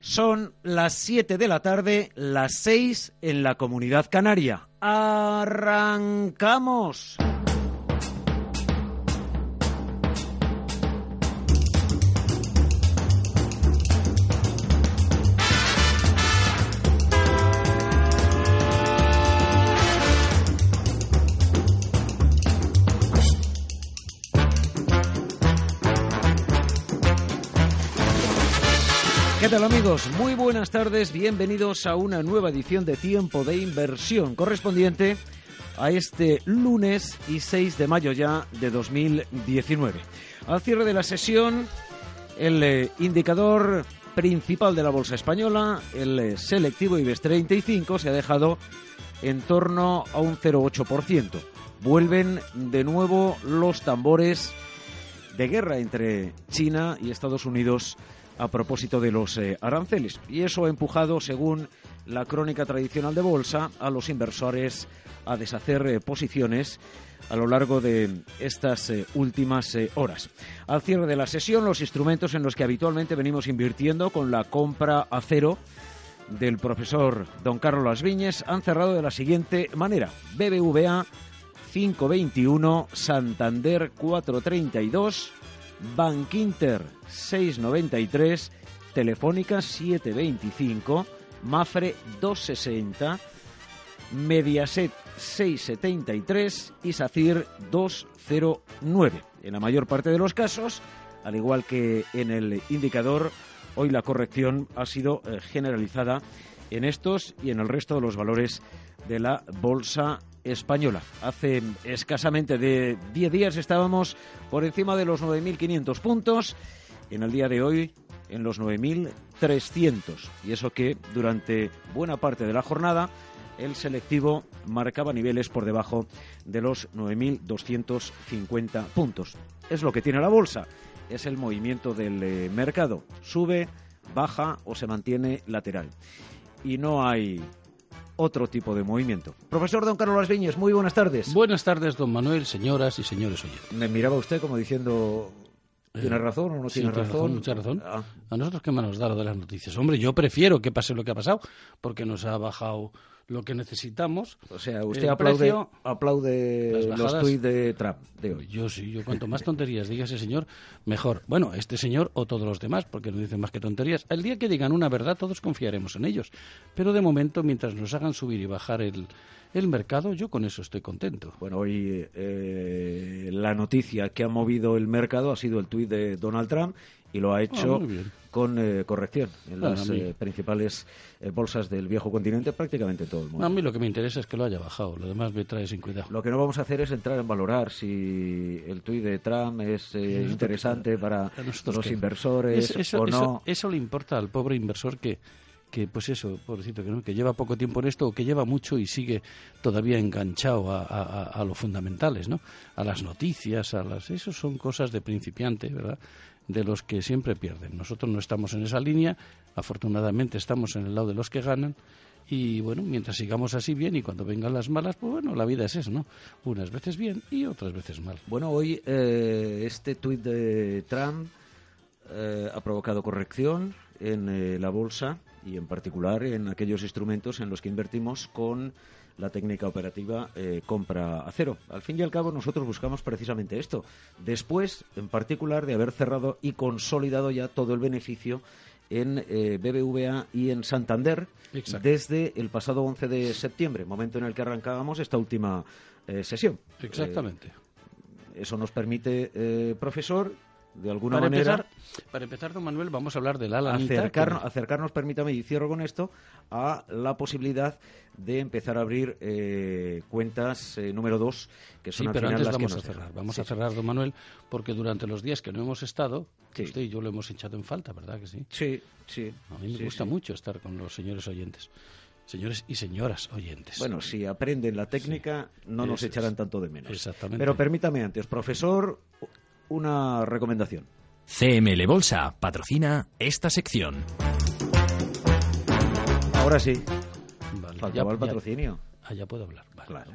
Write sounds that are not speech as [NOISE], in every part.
Son las 7 de la tarde, las 6 en la comunidad canaria. ¡Arrancamos! ¿Qué tal amigos? Muy buenas tardes, bienvenidos a una nueva edición de Tiempo de Inversión correspondiente a este lunes y 6 de mayo ya de 2019. Al cierre de la sesión, el eh, indicador principal de la bolsa española, el eh, selectivo IBEX 35, se ha dejado en torno a un 0,8%. Vuelven de nuevo los tambores de guerra entre China y Estados Unidos a propósito de los eh, aranceles. Y eso ha empujado, según la crónica tradicional de bolsa, a los inversores a deshacer eh, posiciones a lo largo de estas eh, últimas horas. Al cierre de la sesión, los instrumentos en los que habitualmente venimos invirtiendo con la compra a cero del profesor don Carlos Las Viñes han cerrado de la siguiente manera. BBVA 521, Santander 432, Bankinter 693, Telefónica 725, Mafre 260, Mediaset 673 y SACIR 209. En la mayor parte de los casos, al igual que en el indicador, hoy la corrección ha sido eh, generalizada en estos y en el resto de los valores de la bolsa española. Hace escasamente de 10 días estábamos por encima de los 9.500 puntos. En el día de hoy en los 9.300. Y eso que durante buena parte de la jornada el selectivo marcaba niveles por debajo de los 9.250 puntos. Es lo que tiene la bolsa, es el movimiento del eh, mercado. Sube, baja o se mantiene lateral. Y no hay otro tipo de movimiento. Profesor Don Carlos Las Viñas, muy buenas tardes. Buenas tardes, don Manuel, señoras y señores oyentes. Me miraba usted como diciendo, ¿tiene Eh, razón o no sí, tiene tiene razón? mucha razón. Ah, A nosotros qué más nos da lo de las noticias. Hombre, yo prefiero que pase lo que ha pasado, porque nos ha bajado lo que necesitamos. o sea, usted aplaude, precio- aplaude los tuits de Trump de hoy. Yo sí, yo cuanto más tonterías diga ese señor, mejor. Bueno, este señor o todos los demás, porque no dicen más que tonterías. El día que digan una verdad, todos confiaremos en ellos. Pero de momento, mientras nos hagan subir y bajar el, el mercado, yo con eso estoy contento. Bueno, hoy eh, la noticia que ha movido el mercado ha sido el tuit de Donald Trump y lo ha hecho Ah, con eh, corrección en Bueno, las eh, principales eh, bolsas del viejo continente, prácticamente todo el mundo. A mí lo que me interesa es que lo haya bajado, lo demás me trae sin cuidado. Lo que no vamos a hacer es entrar en valorar si el tuit de Trump es eh, interesante para los qué. inversores Es- eso, o eso- no. eso le importa al pobre inversor que, que pues eso, pobrecito, que, ¿no? que lleva poco tiempo en esto o que lleva mucho y sigue todavía enganchado a, a, a- a lo fundamentales, ¿no? A las noticias, a las... Eso son cosas de principiante, ¿verdad? De los que siempre pierden. Nosotros no estamos en esa línea, afortunadamente estamos en el lado de los que ganan y bueno, mientras sigamos así bien y cuando vengan las malas, pues bueno, la vida es eso, ¿no? Unas veces bien y otras veces mal. Bueno, hoy eh, este tuit de Trump eh, ha provocado corrección en eh, la bolsa y en particular en aquellos instrumentos en los que invertimos con la técnica operativa eh, compra a cero. Al fin y al cabo nosotros buscamos precisamente esto. Después, en particular, de haber cerrado y consolidado ya todo el beneficio en eh, BBVA y en Santander Exacto. desde el pasado 11 de septiembre, momento en el que arrancábamos esta última eh, sesión. Exactamente. Eso nos permite, profesor, de alguna para manera. Empezar, para empezar, don Manuel, vamos a hablar de la acercarnos, acercarnos, permítame, y cierro con esto, a la posibilidad de empezar a abrir eh, cuentas eh, número dos, que son sí, pero antes vamos a cerrar. Vamos a cerrar, don Manuel, porque durante los días que no hemos estado, usted y yo lo hemos echado en falta, ¿verdad que sí? Sí, sí. A mí me gusta mucho estar con los señores oyentes señores y señoras oyentes. Bueno, si aprenden la técnica, no nos echarán tanto de menos. Exactamente. Pero permítame antes, profesor, una recomendación. CML Bolsa patrocina esta sección. Ahora sí. Vale, Faltaba el patrocinio. ah, ya puedo hablar. Vale, claro.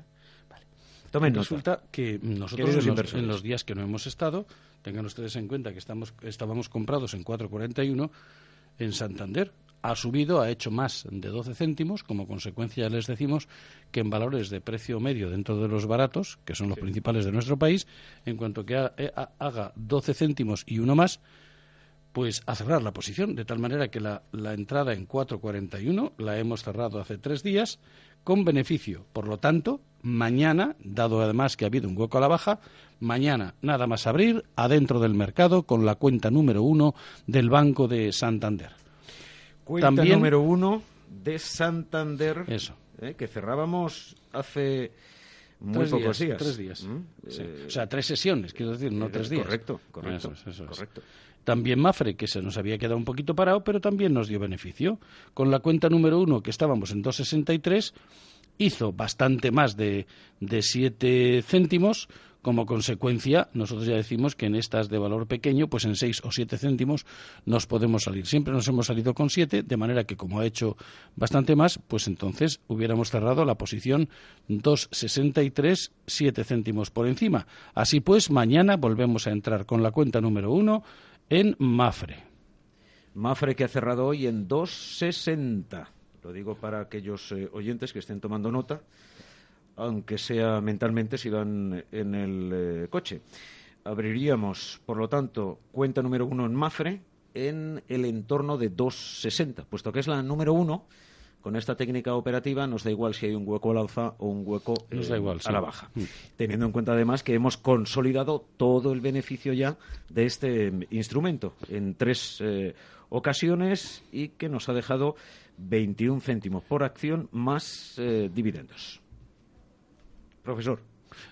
Vale. Tomen Resulta que nosotros en los, en los, días que no hemos estado, tengan ustedes en cuenta que estamos, estábamos comprados en 4.41 en Santander, ha subido, ha hecho más de 12 céntimos, como consecuencia les decimos que en valores de precio medio dentro de los baratos, que son los principales de nuestro país, en cuanto que eh, haga 12 céntimos y uno más, pues a cerrar la posición, de tal manera que la, la entrada en 4.41 la hemos cerrado hace tres días con beneficio. Por lo tanto, mañana, dado además que ha habido un hueco a la baja, mañana nada más abrir adentro del mercado con la cuenta número uno del Banco de Santander. Cuenta número uno de Santander. Eso. Eh, que cerrábamos hace muy pocos días, Tres días. ¿Mm? Eh, o sea, tres sesiones, quiero decir, no tres días. Correcto, correcto. correcto. También Mafre, que se nos había quedado un poquito parado, pero también nos dio beneficio. Con la cuenta número uno, que estábamos en 2,63, hizo bastante más de, de 7 céntimos, como consecuencia, nosotros ya decimos que en estas de valor pequeño, pues en 6 o 7 céntimos nos podemos salir. Siempre nos hemos salido con 7, de manera que como ha hecho bastante más, pues entonces hubiéramos cerrado la posición 2,63, 7 céntimos por encima. Así pues, mañana volvemos a entrar con la cuenta número 1 en Mafre. Mafre que ha cerrado hoy en 2,60. Lo digo para aquellos eh, oyentes que estén tomando nota aunque sea mentalmente si van en el eh, coche. Abriríamos, por lo tanto, cuenta número uno en Mafre en el entorno de 2,60, puesto que es la número uno. Con esta técnica operativa nos da igual si hay un hueco al alza o un hueco eh, a la baja. Mm. Teniendo en cuenta además que hemos consolidado todo el beneficio ya de este instrumento en tres eh, ocasiones y que nos ha dejado 21 céntimos por acción más dividendos. Profesor.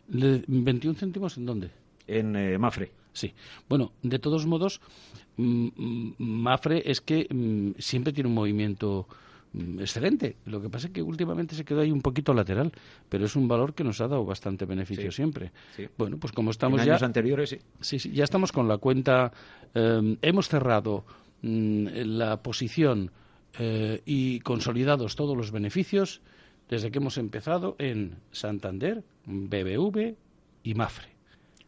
¿21 céntimos en dónde? En eh, Mafre. Sí. Bueno, de todos modos, mm, mm, Mafre es que mm, siempre tiene un movimiento excelente. Lo que pasa es que últimamente se quedó ahí un poquito lateral, pero es un valor que nos ha dado bastante beneficio siempre. Bueno, pues como estamos en ya... años anteriores, sí. Sí, ya estamos con la cuenta... Em, hemos cerrado la posición eh, y consolidados todos los beneficios desde que hemos empezado en Santander, BBV y Mafre.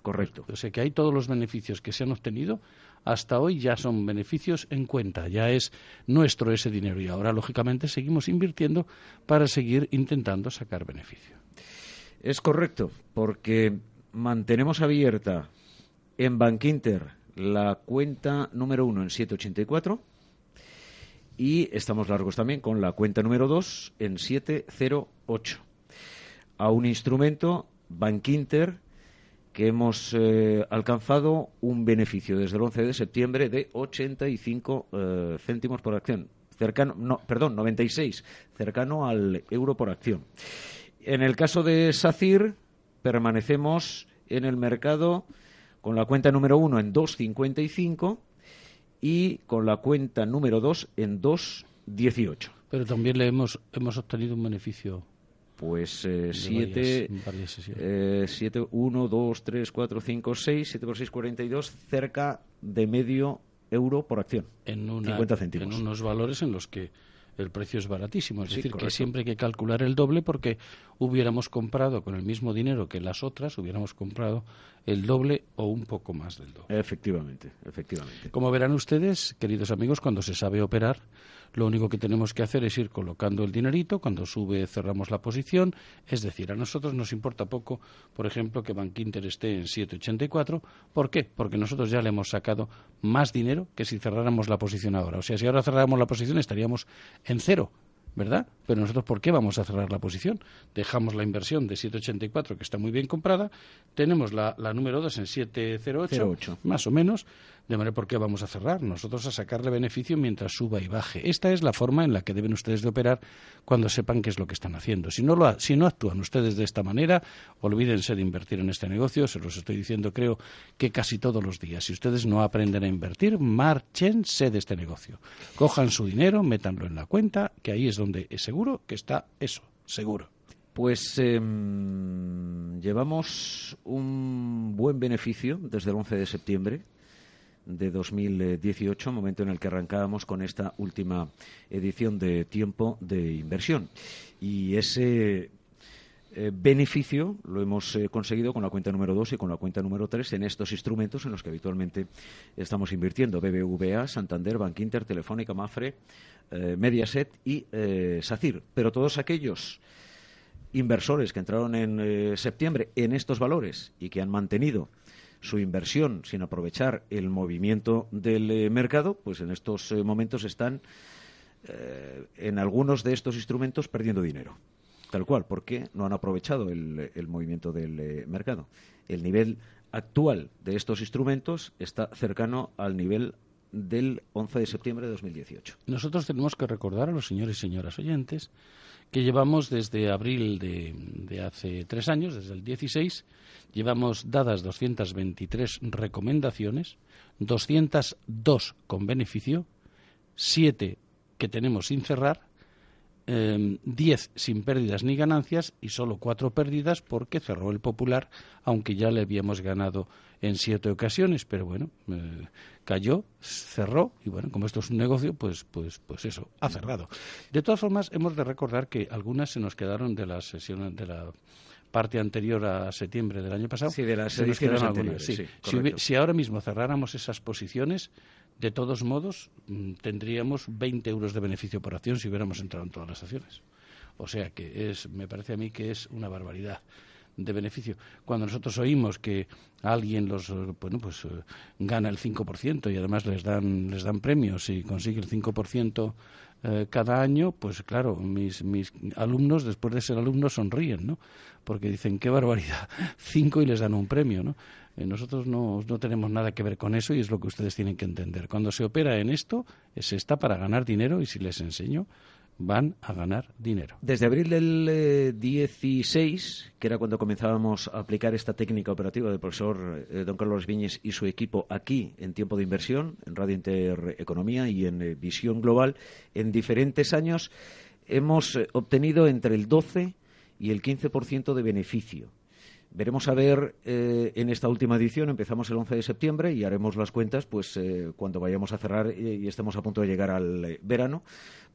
Correcto. O sea que hay todos los beneficios que se han obtenido hasta hoy ya son beneficios en cuenta, ya es nuestro ese dinero y ahora lógicamente seguimos invirtiendo para seguir intentando sacar beneficio. Es correcto, porque mantenemos abierta en Bankinter la cuenta número uno en 784 y estamos largos también con la cuenta número 2 en 708. A un instrumento, Bankinter, que hemos eh, alcanzado un beneficio desde el 11 de septiembre de 85 eh, céntimos por acción. Cercano, no, perdón, 96, cercano al euro por acción. En el caso de SACIR, permanecemos en el mercado con la cuenta número 1 en 2,55 y con la cuenta número 2 en 2.18. Pero también le hemos, hemos obtenido un beneficio. Pues 7, 7, 1, 2, 3, 4, 5, 6, 7 por 6, 42, cerca de medio euro por acción. En, una, céntimos. en unos valores en los que el precio es baratísimo. Es decir, que siempre hay que calcular el doble porque hubiéramos comprado con el mismo dinero que las otras, hubiéramos comprado el doble o un poco más del doble. Efectivamente, efectivamente. Como verán ustedes, queridos amigos, cuando se sabe operar, lo único que tenemos que hacer es ir colocando el dinerito, cuando sube cerramos la posición, es decir, a nosotros nos importa poco, por ejemplo, que Bank Inter esté en 7,84, ¿por qué? Porque nosotros ya le hemos sacado más dinero que si cerráramos la posición ahora. O sea, si ahora cerráramos la posición estaríamos en cero ¿verdad? Pero nosotros, ¿por qué vamos a cerrar la posición? Dejamos la inversión de 7,84, que está muy bien comprada, tenemos la, número 2 en 7,08, más o menos, de manera por qué vamos a cerrar. Nosotros a sacarle beneficio mientras suba y baje. Esta es la forma en la que deben ustedes de operar cuando sepan qué es lo que están haciendo. Si no, lo, si no actúan ustedes de esta manera, olvídense de invertir en este negocio. Se los estoy diciendo, creo, que casi todos los días. Si ustedes no aprenden a invertir, márchense de este negocio. Cojan su dinero, métanlo en la cuenta, que ahí es donde es seguro que está eso, seguro. Pues em, llevamos un buen beneficio desde el 11 de septiembre de 2018, momento en el que arrancábamos con esta última edición de Tiempo de Inversión. Y ese eh, beneficio lo hemos eh, conseguido con la cuenta número 2 y con la cuenta número 3 en estos instrumentos en los que habitualmente estamos invirtiendo. BBVA, Santander, Bankinter, Telefónica, Mafre, eh, Mediaset y SACIR. Pero todos aquellos inversores que entraron en septiembre en estos valores y que han mantenido su inversión sin aprovechar el movimiento del eh, mercado, pues en estos eh, momentos están eh, en algunos de estos instrumentos perdiendo dinero. Tal cual, porque no han aprovechado el, movimiento del mercado. El nivel actual de estos instrumentos está cercano al nivel del 11 de septiembre de 2018. Nosotros tenemos que recordar a los señores y señoras oyentes que llevamos desde abril de, hace tres años, desde el 16, llevamos dadas 223 recomendaciones, 202 con beneficio, 7 que tenemos sin cerrar, 10 em, sin pérdidas ni ganancias y solo 4 pérdidas porque cerró el Popular, aunque ya le habíamos ganado en siete ocasiones, pero bueno, eh, cayó, cerró y bueno, como esto es un negocio, pues, pues, pues eso, ha cerrado. De todas formas, hemos de recordar que algunas se nos quedaron de la sesión de la parte anterior a septiembre del año pasado. Sí, de las ediciones anteriores. Sí. si, si, ahora mismo cerráramos esas posiciones, de todos modos, mm, tendríamos 20 euros de beneficio por acción si hubiéramos entrado en todas las acciones. O sea que es, me parece a mí que es una barbaridad de beneficio. Cuando nosotros oímos que alguien los bueno pues eh, gana el 5% y además les dan les dan premios y consigue el 5% eh, cada año, pues claro, mis, mis alumnos después de ser alumnos sonríen, ¿no? Porque dicen, qué barbaridad, [LAUGHS] cinco y les dan un premio, ¿no? Eh, nosotros no, no tenemos nada que ver con eso y es lo que ustedes tienen que entender. Cuando se opera en esto, se está para ganar dinero y si les enseño, van a ganar dinero. Desde abril del 16, eh, que era cuando comenzábamos a aplicar esta técnica operativa del profesor eh, don Carlos Viñes y su equipo aquí en tiempo de inversión, en Radio Intereconomía y en eh, Visión Global, en diferentes años hemos obtenido entre el 12 y el 15% de beneficio. Veremos a ver en esta última edición, empezamos el 11 de septiembre y haremos las cuentas pues cuando vayamos a cerrar y estemos a punto de llegar al verano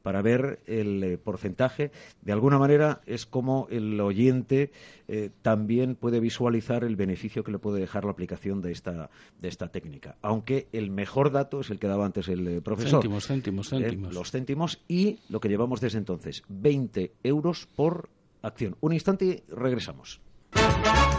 para ver el eh, porcentaje. De alguna manera es como el oyente eh, también puede visualizar el beneficio que le puede dejar la aplicación de esta, de esta técnica. Aunque el mejor dato es el que daba antes el eh, profesor. Céntimos, céntimos, céntimos. los céntimos y lo que llevamos desde entonces, 20 euros por acción. Un instante y regresamos. Música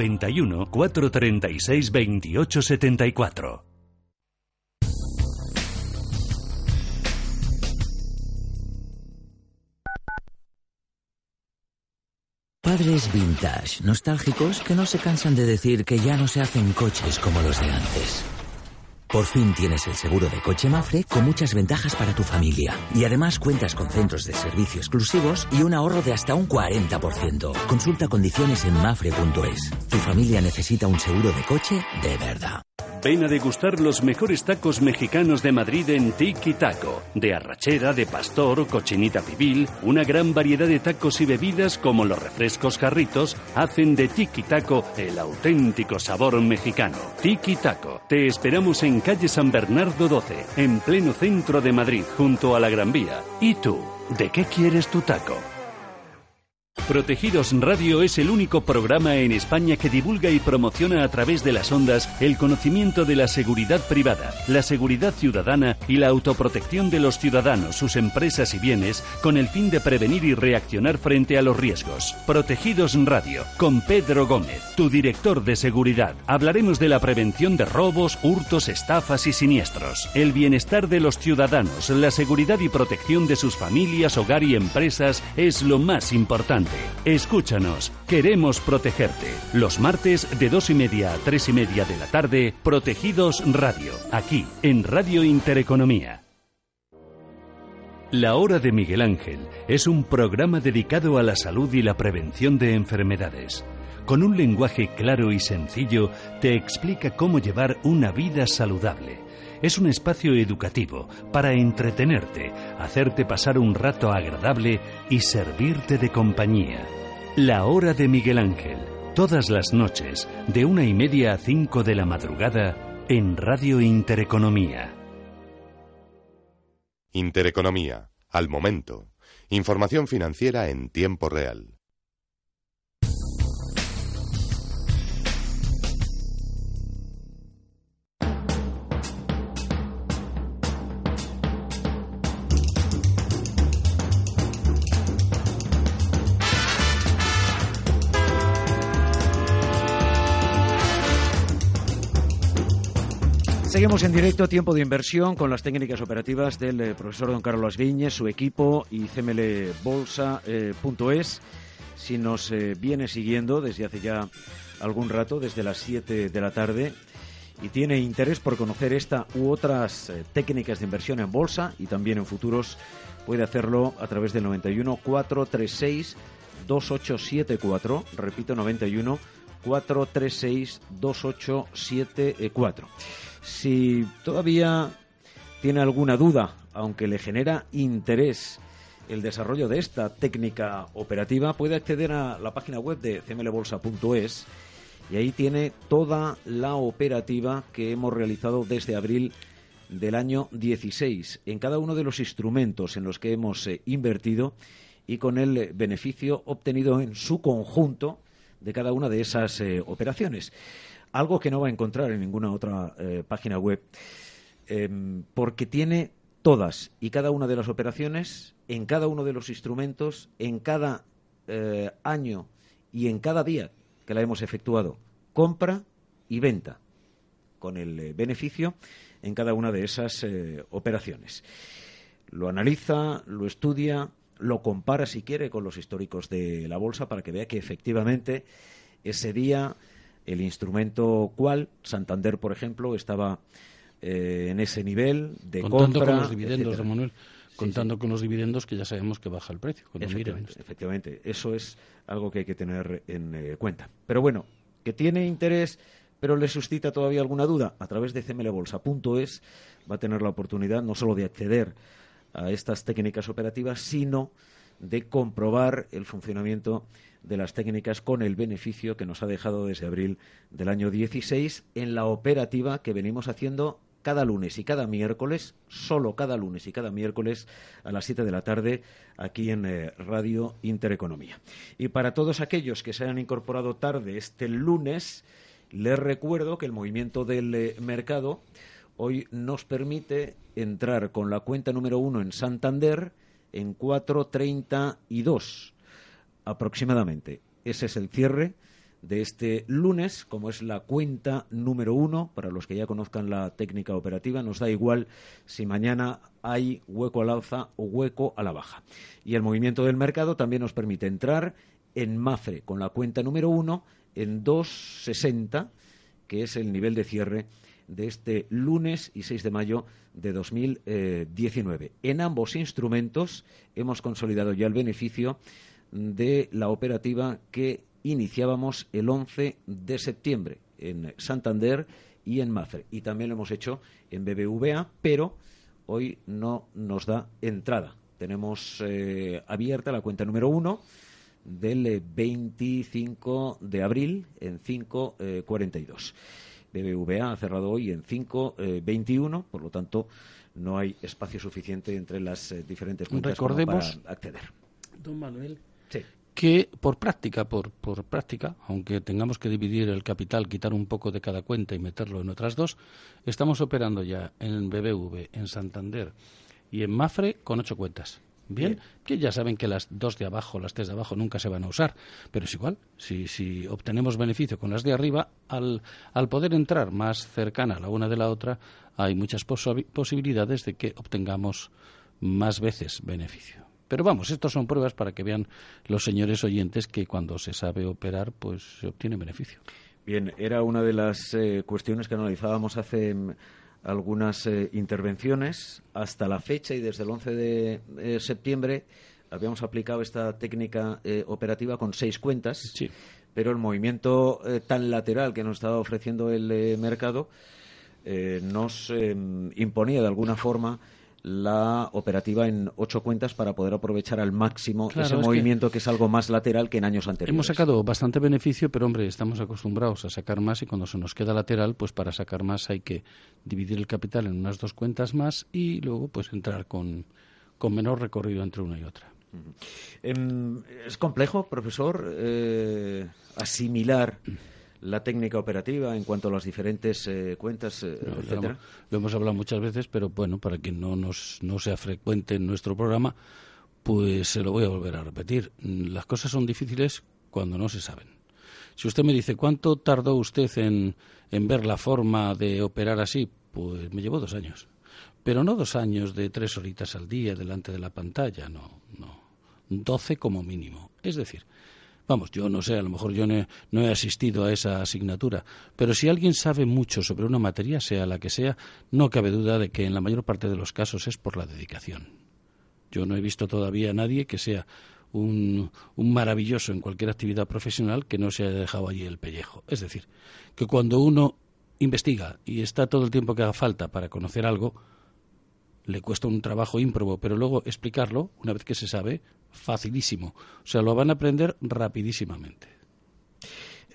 91 436 2874. Padres vintage, nostálgicos que no se cansan de decir que ya no se hacen coches como los de antes. Por fin tienes el seguro de coche Mafre con muchas ventajas para tu familia. Y además cuentas con centros de servicio exclusivos y un ahorro de hasta un 40%. Consulta condiciones en mafre.es. Tu familia necesita un seguro de coche de verdad. Ven a degustar los mejores tacos mexicanos de Madrid en Tiki Taco. De arrachera, de pastor, cochinita pibil, una gran variedad de tacos y bebidas como los refrescos jarritos hacen de Tiki Taco el auténtico sabor mexicano. Tiki Taco. Te esperamos en calle San Bernardo 12, en pleno centro de Madrid, junto a la Gran Vía. ¿Y tú? ¿De qué quieres tu taco? Protegidos Radio es el único programa en España que divulga y promociona a través de las ondas el conocimiento de la seguridad privada, la seguridad ciudadana y la autoprotección de los ciudadanos, sus empresas y bienes con el fin de prevenir y reaccionar frente a los riesgos. Protegidos Radio, con Pedro Gómez, tu director de seguridad. Hablaremos de la prevención de robos, hurtos, estafas y siniestros, el bienestar de los ciudadanos, la seguridad y protección de sus familias, hogar y empresas es lo más importante. Escúchanos, queremos protegerte. Los martes de dos y media a tres y media de la tarde, Protegidos Radio, aquí en Radio Intereconomía. La Hora de Miguel Ángel es un programa dedicado a la salud y la prevención de enfermedades. Con un lenguaje claro y sencillo, te explica cómo llevar una vida saludable. Es un espacio educativo para entretenerte, hacerte pasar un rato agradable y servirte de compañía. La Hora de Miguel Ángel, todas las noches, de una y media a cinco de la madrugada, en Radio Intereconomía. Intereconomía, al momento. Información financiera en tiempo real. Seguimos en directo, tiempo de inversión, con las técnicas operativas del eh, profesor don Carlos Viñez, su equipo y cmlbolsa.es. Eh, si nos eh, viene siguiendo desde hace ya algún rato, desde las 7 de la tarde, y tiene interés por conocer esta u otras técnicas de inversión en bolsa y también en futuros, puede hacerlo a través del 91 436 2874, repito 91 436 2874. Si todavía tiene alguna duda, aunque le genera interés el desarrollo de esta técnica operativa, puede acceder a la página web de cmlbolsa.es y ahí tiene toda la operativa que hemos realizado desde abril del año 16 en cada uno de los instrumentos en los que hemos eh, invertido y con el beneficio obtenido en su conjunto de cada una de esas eh, operaciones algo que no va a encontrar en ninguna otra eh, página web, em, porque tiene todas y cada una de las operaciones, en cada uno de los instrumentos, en cada eh, año y en cada día que la hemos efectuado, compra y venta, con el beneficio en cada una de esas operaciones. Lo analiza, lo estudia, lo compara si quiere con los históricos de la bolsa para que vea que efectivamente ese día el instrumento cual, Santander, por ejemplo, estaba eh, en ese nivel de contando compra, con los dividendos, Manuel, contando con los dividendos que ya sabemos que baja el precio. Efectivamente, efectivamente, eso es algo que hay que tener en eh, cuenta. Pero bueno, que tiene interés, pero le suscita todavía alguna duda, a través de cmlbolsa.es va a tener la oportunidad no solo de acceder a estas técnicas operativas, sino de comprobar el funcionamiento de las técnicas con el beneficio que nos ha dejado desde abril del año 16 en la operativa que venimos haciendo cada lunes y cada miércoles, solo cada lunes y cada miércoles a las 7 de la tarde aquí en eh, Radio Intereconomía. Y para todos aquellos que se hayan incorporado tarde este lunes, les recuerdo que el movimiento del eh, mercado hoy nos permite entrar con la cuenta número uno en Santander en 4.32 aproximadamente. Ese es el cierre de este lunes, como es la cuenta número uno, para los que ya conozcan la técnica operativa, nos da igual si mañana hay hueco al alza o hueco a la baja. Y el movimiento del mercado también nos permite entrar en MAFRE con la cuenta número uno en 260, que es el nivel de cierre de este lunes y 6 de mayo de 2019. En ambos instrumentos hemos consolidado ya el beneficio de la operativa que iniciábamos el 11 de septiembre en Santander y en Mafre. Y también lo hemos hecho en BBVA, pero hoy no nos da entrada. Tenemos eh, abierta la cuenta número uno del 25 de abril en 5.42. BBVA ha cerrado hoy en 5.21, por lo tanto no hay espacio suficiente entre las eh, diferentes cuentas Recordemos, para acceder. Don Manuel, Sí. que por práctica, por, por práctica, aunque tengamos que dividir el capital, quitar un poco de cada cuenta y meterlo en otras dos, estamos operando ya en BBV, en Santander y en Mafre con ocho cuentas. Bien, que ya saben que las dos de abajo, las tres de abajo nunca se van a usar, pero es igual, si, si obtenemos beneficio con las de arriba, al, al poder entrar más cercana la una de la otra, hay muchas posi- posibilidades de que obtengamos más veces beneficio. Pero vamos, estos son pruebas para que vean los señores oyentes que cuando se sabe operar, pues se obtiene beneficio. Bien, era una de las eh, cuestiones que analizábamos hace algunas eh, intervenciones. Hasta la fecha y desde el 11 de eh, septiembre habíamos aplicado esta técnica eh, operativa con seis cuentas. Sí. Pero el movimiento eh, tan lateral que nos estaba ofreciendo el mercado nos eh, imponía de alguna forma la operativa en ocho cuentas para poder aprovechar al máximo Claro, ese es movimiento que... es algo más lateral que en años anteriores. Hemos sacado bastante beneficio, pero hombre, estamos acostumbrados a sacar más y cuando se nos queda lateral, pues para sacar más hay que dividir el capital en unas dos cuentas más y luego pues entrar con, con menor recorrido entre una y otra. Em, ¿Es complejo, profesor, eh, asimilar la técnica operativa en cuanto a las diferentes eh, cuentas, eh, No, etcétera? lo hemos hablado muchas veces, pero bueno, para que no, nos, no sea frecuente en nuestro programa, pues se lo voy a volver a repetir. Las cosas son difíciles cuando no se saben. Si usted me dice, ¿cuánto tardó usted en, en ver la forma de operar así? Pues me llevó dos años. Pero no dos años de tres horitas al día delante de la pantalla, no, no. Doce como mínimo. Es decir, Vamos, yo no sé, a lo mejor yo no he, no he asistido a esa asignatura, pero si alguien sabe mucho sobre una materia, sea la que sea, no cabe duda de que en la mayor parte de los casos es por la dedicación. Yo no he visto todavía a nadie que sea un, un maravilloso en cualquier actividad profesional que no se haya dejado allí el pellejo. Es decir, que cuando uno investiga y está todo el tiempo que haga falta para conocer algo, le cuesta un trabajo ímprobo, pero luego explicarlo, una vez que se sabe, facilísimo. O sea, lo van a aprender rapidísimamente.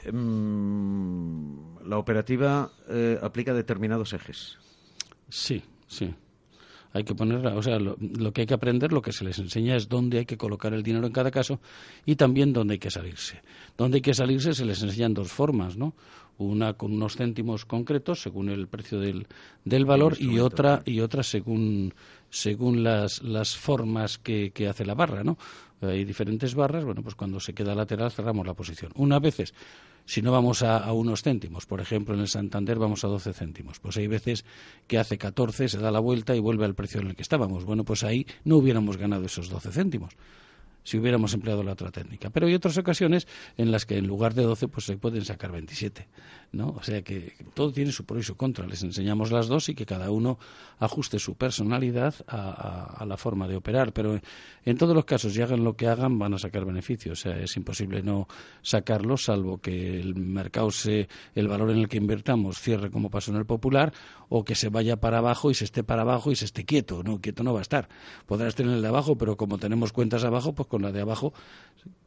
Em, la operativa eh, aplica determinados ejes. Sí, sí. Hay que poner, o sea, lo, lo, que hay que aprender, lo que se les enseña es dónde hay que colocar el dinero en cada caso y también dónde hay que salirse. Dónde hay que salirse se les enseñan dos formas, ¿no? Una con unos céntimos concretos según el precio del, del valor y otra y otra según según las, las formas que, que hace la barra, ¿no? Hay diferentes barras, bueno, pues cuando se queda lateral cerramos la posición. Unas veces si no vamos a, a, unos céntimos, por ejemplo, en el Santander vamos a 12 céntimos. Pues hay veces que hace 14, se da la vuelta y vuelve al precio en el que estábamos. Bueno, pues ahí no hubiéramos ganado esos 12 céntimos si hubiéramos empleado la otra técnica. Pero hay otras ocasiones en las que en lugar de 12 pues se pueden sacar 27, ¿no? O sea que todo tiene su pro y su contra. Les enseñamos las dos y que cada uno ajuste su personalidad a, la forma de operar. Pero en todos los casos, y hagan lo que hagan, van a sacar beneficios. O sea, es imposible no sacarlos, salvo que el mercado se, el valor en el que invertamos cierre como pasó en el popular, o que se vaya para abajo y se esté para abajo y se esté quieto. No, quieto no va a estar. Podrá estar en el de abajo, pero como tenemos cuentas abajo, pues con la de abajo,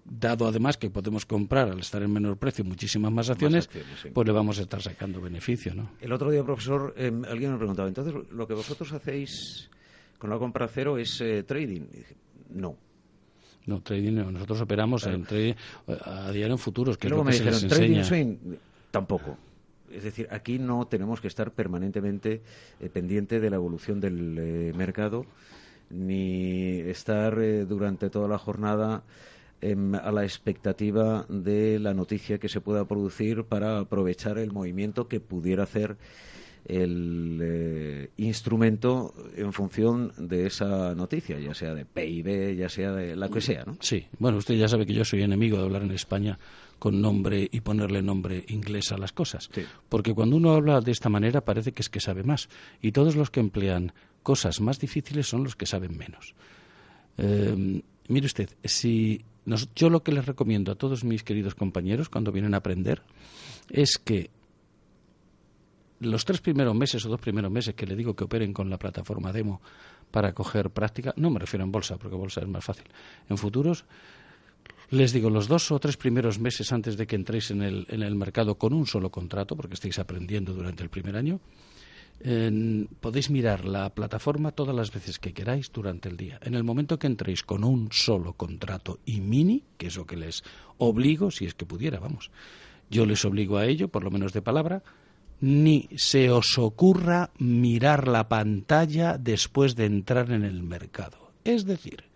dado además que podemos comprar al estar en menor precio muchísimas más acciones, más acciones sí. pues le vamos a estar sacando beneficio, ¿no? El otro día, profesor, eh, alguien me preguntaba, entonces lo que vosotros hacéis con la compra cero es eh, trading. No. No, trading no. Nosotros operamos claro. en trading, a diario en futuros, que y es lo que me se dijeron, les trading enseña. swing, tampoco. Es decir, aquí no tenemos que estar permanentemente eh, pendiente de la evolución del eh, mercado ni estar eh, durante toda la jornada eh, a la expectativa de la noticia que se pueda producir para aprovechar el movimiento que pudiera hacer el eh, instrumento en función de esa noticia, ya sea de PIB, ya sea de la que sea, ¿no? Sí, bueno, usted ya sabe que yo soy enemigo de hablar en España con nombre y ponerle nombre inglés a las cosas, sí. porque cuando uno habla de esta manera parece que es que sabe más, y todos los que emplean cosas más difíciles son los que saben menos. Eh, mire usted, si nos, yo lo que les recomiendo a todos mis queridos compañeros cuando vienen a aprender es que los tres primeros meses o dos primeros meses que le digo que operen con la plataforma demo para coger práctica, no me refiero en bolsa, porque bolsa es más fácil, en futuros, les digo, los dos o tres primeros meses antes de que entréis en el, en el mercado con un solo contrato, porque estáis aprendiendo durante el primer año, podéis mirar la plataforma todas las veces que queráis durante el día. En el momento que entréis con un solo contrato y mini, que es lo que les obligo, si es que pudiera, vamos, yo les obligo a ello, por lo menos de palabra, ni se os ocurra mirar la pantalla después de entrar en el mercado. Es decir,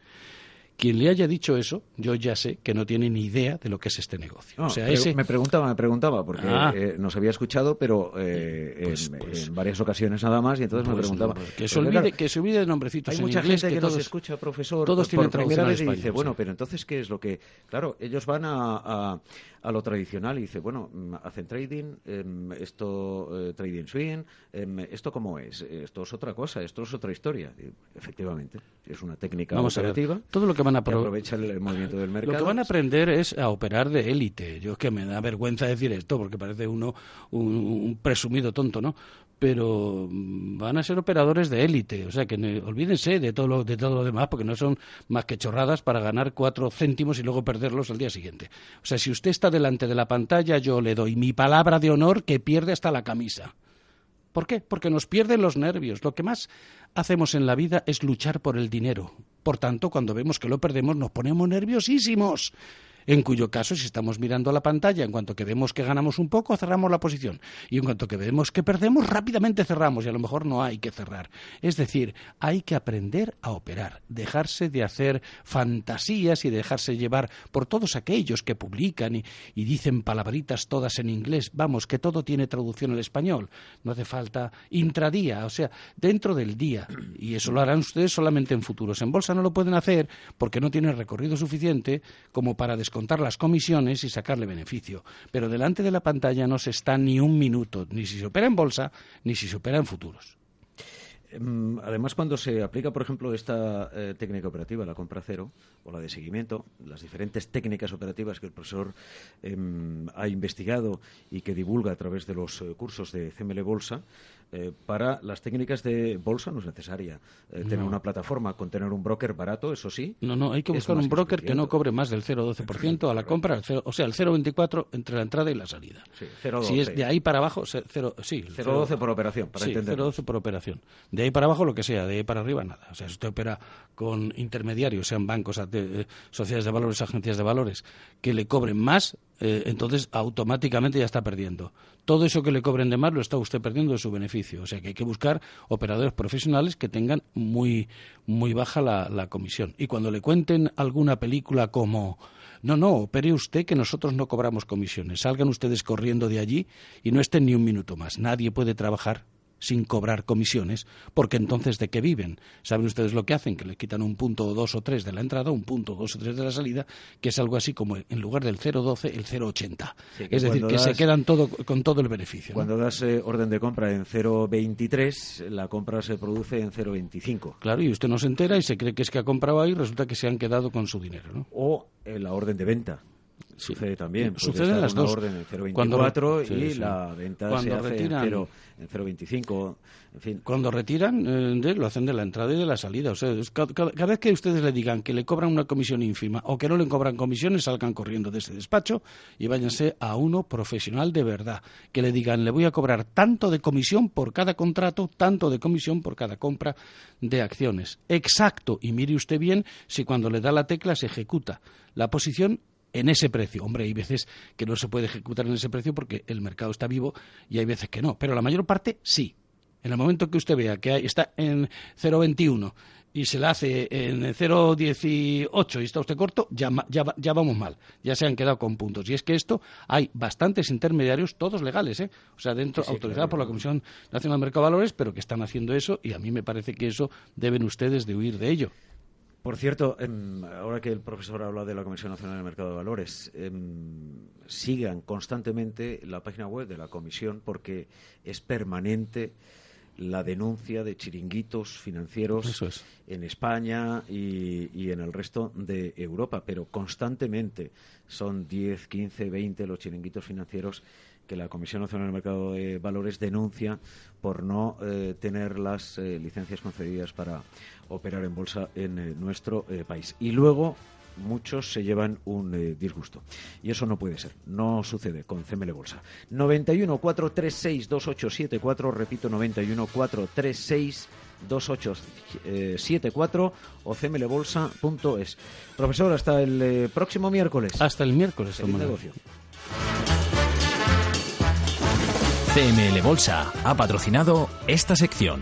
quien le haya dicho eso, yo ya sé que no tiene ni idea de lo que es este negocio. o sea, ese... Me preguntaba, me preguntaba, porque ah. eh, nos había escuchado, pero eh, pues, en, pues. en, varias ocasiones nada más, y entonces me pues preguntaba. que, se olvide, que se olvide de nombrecitos Hay mucha gente que, nos escucha, profesor, todos tienen por primera vez y dice, bueno, pero entonces, ¿qué es lo que...? Claro, ellos van a a lo tradicional y dice, bueno, mm, hacen trading, em, esto eh, trading swing, em, esto cómo es, esto es otra cosa, esto es otra historia. efectivamente, es una técnica operativa. todo lo que van a aprovechar el movimiento del mercado. Lo que van a aprender es a operar de élite. Yo es que me da vergüenza decir esto porque parece uno un presumido tonto, ¿no? pero mm, van a ser operadores de élite. O sea, que olvídense de todo, lo, de todo lo demás, porque no son más que chorradas para ganar cuatro céntimos y luego perderlos al día siguiente. O sea, si usted está delante de la pantalla, yo le doy mi palabra de honor que pierde hasta la camisa. ¿Por qué? Porque nos pierden los nervios. Lo que más hacemos en la vida es luchar por el dinero. Por tanto, cuando vemos que lo perdemos, nos ponemos nerviosísimos en cuyo caso, si estamos mirando a la pantalla, en cuanto que vemos que ganamos un poco, cerramos la posición. Y en cuanto que vemos que perdemos, rápidamente cerramos. Y a lo mejor no hay que cerrar. Es decir, hay que aprender a operar, dejarse de hacer fantasías y dejarse llevar por todos aquellos que publican y, dicen palabritas todas en inglés. Vamos, que todo tiene traducción al español. No hace falta intradía, o sea, dentro del día. Y eso lo harán ustedes solamente en futuros. En bolsa no lo pueden hacer porque no tienen recorrido suficiente como para contar las comisiones y sacarle beneficio. Pero delante de la pantalla no se está ni un minuto, ni si se opera en bolsa, ni si se opera en futuros. Em, además, cuando se aplica, por ejemplo, esta eh, técnica operativa, la compra cero o la de seguimiento, las diferentes técnicas operativas que el profesor em, ha investigado y que divulga a través de los eh, cursos de CML Bolsa, eh, para las técnicas de bolsa no es necesaria eh, tener una plataforma con tener un broker barato, eso sí. No, no, hay que buscar un broker que no cobre más del 0,12% a la compra, o sea, el 0,24 entre la entrada y la salida. Sí, si es de ahí para abajo, cero, sí. 0,12 por operación, para sí, 0,12 por operación. De ahí para abajo lo que sea, de ahí para arriba nada. O sea, si usted opera con intermediarios, sean bancos, eh, sociedades de valores, agencias de valores, que le cobren más, eh, entonces automáticamente ya está perdiendo. Todo eso que le cobren de más lo está usted perdiendo de su beneficio. O sea que hay que buscar operadores profesionales que tengan muy, muy baja la, la comisión. Y cuando le cuenten alguna película como no, no, opere usted que nosotros no cobramos comisiones. Salgan ustedes corriendo de allí y no estén ni un minuto más. Nadie puede trabajar sin cobrar comisiones, porque entonces ¿de qué viven? ¿Saben ustedes lo que hacen? Que le quitan un punto o dos o tres de la entrada, un punto o dos o tres de la salida, que es algo así como en lugar del 0,12, el 0,80. es decir, que se quedan todo, con todo el beneficio. Cuando das eh, orden de compra en 0,23, la compra se produce en 0,25. Claro, y usted no se entera y se cree que es que ha comprado ahí resulta que se han quedado con su dinero. ¿no? O la orden de venta Sucede también. Suceden las dos. orden en 0,24 y la venta Cuando se hace retiran, en 0,25. En fin. Cuando retiran, eh, lo hacen de la entrada y de la salida. O sea, cada, vez que ustedes le digan que le cobran una comisión ínfima o que no le cobran comisiones, salgan corriendo de ese despacho y váyanse a uno profesional de verdad. Que le digan, le voy a cobrar tanto de comisión por cada contrato, tanto de comisión por cada compra de acciones. Exacto. Y mire usted bien si cuando le da la tecla se ejecuta la posición en ese precio. Hombre, hay veces que no se puede ejecutar en ese precio porque el mercado está vivo y hay veces que no, pero la mayor parte sí. En el momento que usted vea que está en 0,21 y se la hace en 0,18 y está usted corto, ya, ya, vamos mal, ya se han quedado con puntos. Y es que esto hay bastantes intermediarios, todos legales, ¿eh? o sea, dentro, autorizados por la Comisión Nacional de Mercado de Valores, pero que están haciendo eso y a mí me parece que eso deben ustedes de huir de ello. Por cierto, em, ahora que el profesor habla de la Comisión Nacional del Mercado de Valores, em, sigan constantemente la página web de la Comisión porque es permanente la denuncia de chiringuitos financieros en España y, y, en el resto de Europa, pero constantemente son 10, 15, 20 los chiringuitos financieros que la Comisión Nacional del Mercado de Valores denuncia por no eh, tener las eh, licencias concedidas para operar en bolsa en eh, nuestro país. Y luego muchos se llevan un disgusto. Y eso no puede ser. No sucede con CML Bolsa. 91 436 2874, repito, 91 436 2874 o cmlbolsa.es. Profesor, hasta el próximo miércoles. Hasta el miércoles. Feliz negocio. CML Bolsa ha patrocinado esta sección.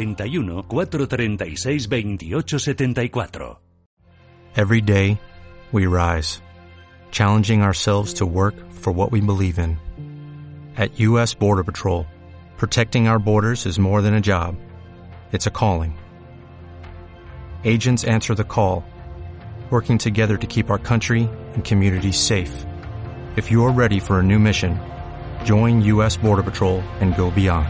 91 436 28 74. Every day, we rise, challenging ourselves to work for what we believe in. At U.S. Border Patrol, protecting our borders is more than a job, it's a calling. Agents answer the call, working together to keep our country and communities safe. If you are ready for a new mission, join U.S. Border Patrol and go beyond.